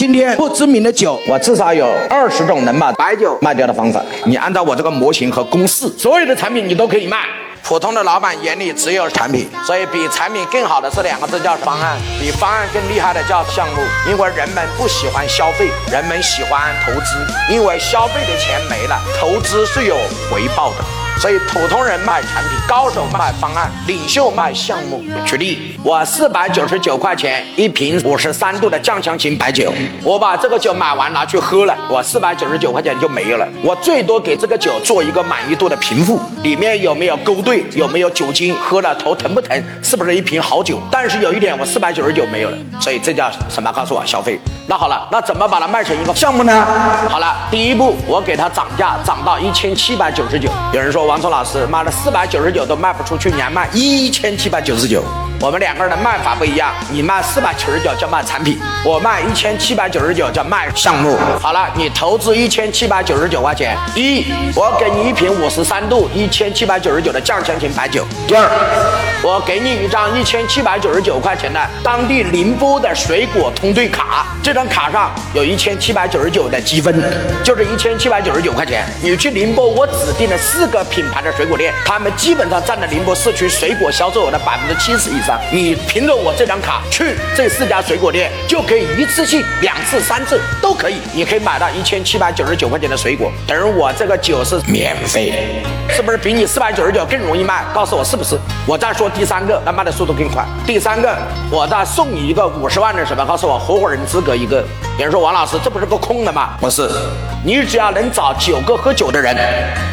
今天不知名的酒，我至少有二十种能把白酒卖掉的方法。你按照我这个模型和公式，所有的产品你都可以卖。普通的老板眼里只有产品，所以比产品更好的是两个字叫方案，比方案更厉害的叫项目。因为人们不喜欢消费，人们喜欢投资，因为消费的钱没了，投资是有回报的。所以普通人卖产品，高手卖方案，领袖卖项目。举例，我四百九十九块钱一瓶五十三度的酱香型白酒，我把这个酒买完拿去喝了，我四百九十九块钱就没有了。我最多给这个酒做一个满意度的评复，里面有没有勾兑，有没有酒精，喝了头疼不疼，是不是一瓶好酒？但是有一点，我四百九十九没有了，所以这叫什么？告诉我，消费。那好了，那怎么把它卖成一个项目呢？好了，第一步，我给它涨价，涨到一千七百九十九。有人说。王聪老师，妈的，四百九十九都卖不出去，你还卖一千七百九十九？我们两个人的卖法不一样，你卖四百九十九叫卖产品，我卖一千七百九十九叫卖项目。好了，你投资一千七百九十九块钱，一，我给你一瓶五十三度一千七百九十九的酱香型白酒。第二，我给你一张一千七百九十九块钱的当地宁波的水果通兑卡，这张卡上有一千七百九十九的积分，就是一千七百九十九块钱。你去宁波，我指定了四个品牌的水果店，他们基本上占了宁波市区水果销售额的百分之七十以上。你凭着我这张卡去这四家水果店，就可以一次性两次、三次都可以。你可以买到一千七百九十九块钱的水果，等于我这个酒是免费，是不是比你四百九十九更容易卖？告诉我是不是？我再说第三个，那卖的速度更快。第三个，我再送你一个五十万的什么？告诉我合伙人资格一个。有人说王老师，这不是个空的吗？不是，你只要能找九个喝酒的人，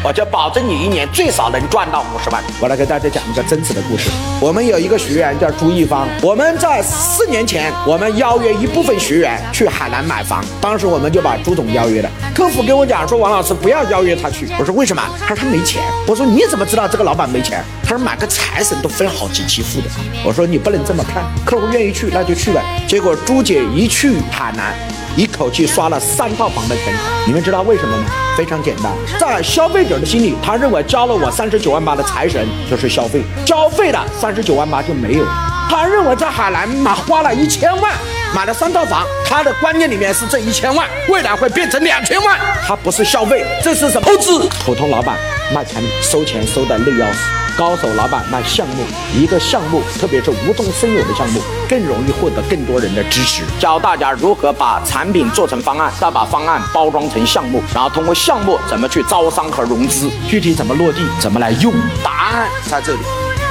我就保证你一年最少能赚到五十万。我来给大家讲一个真实的故事。我们有一个学员叫朱一方，我们在四年前，我们邀约一部分学员去海南买房，当时我们就把朱总邀约了。客服跟我讲说，王老师不要邀约他去。我说为什么？他说他没钱。我说你怎么知道这个老板没钱？他说买个财神都分好几期付的。我说你不能这么看，客户愿意去那就去了。结果朱姐一去海南。一口气刷了三套房的钱，你们知道为什么吗？非常简单，在消费者的心里，他认为交了我三十九万八的财神就是消费，交费了三十九万八就没有。他认为在海南买花了一千万买了三套房，他的观念里面是这一千万未来会变成两千万，他不是消费，这是什么投资？普通老板卖产品收钱收的累要死。高手老板卖项目，一个项目，特别是无中生有的项目，更容易获得更多人的支持。教大家如何把产品做成方案，再把方案包装成项目，然后通过项目怎么去招商和融资，具体怎么落地，怎么来用，答案在这里。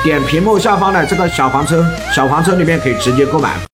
点屏幕下方的这个小黄车，小黄车里面可以直接购买。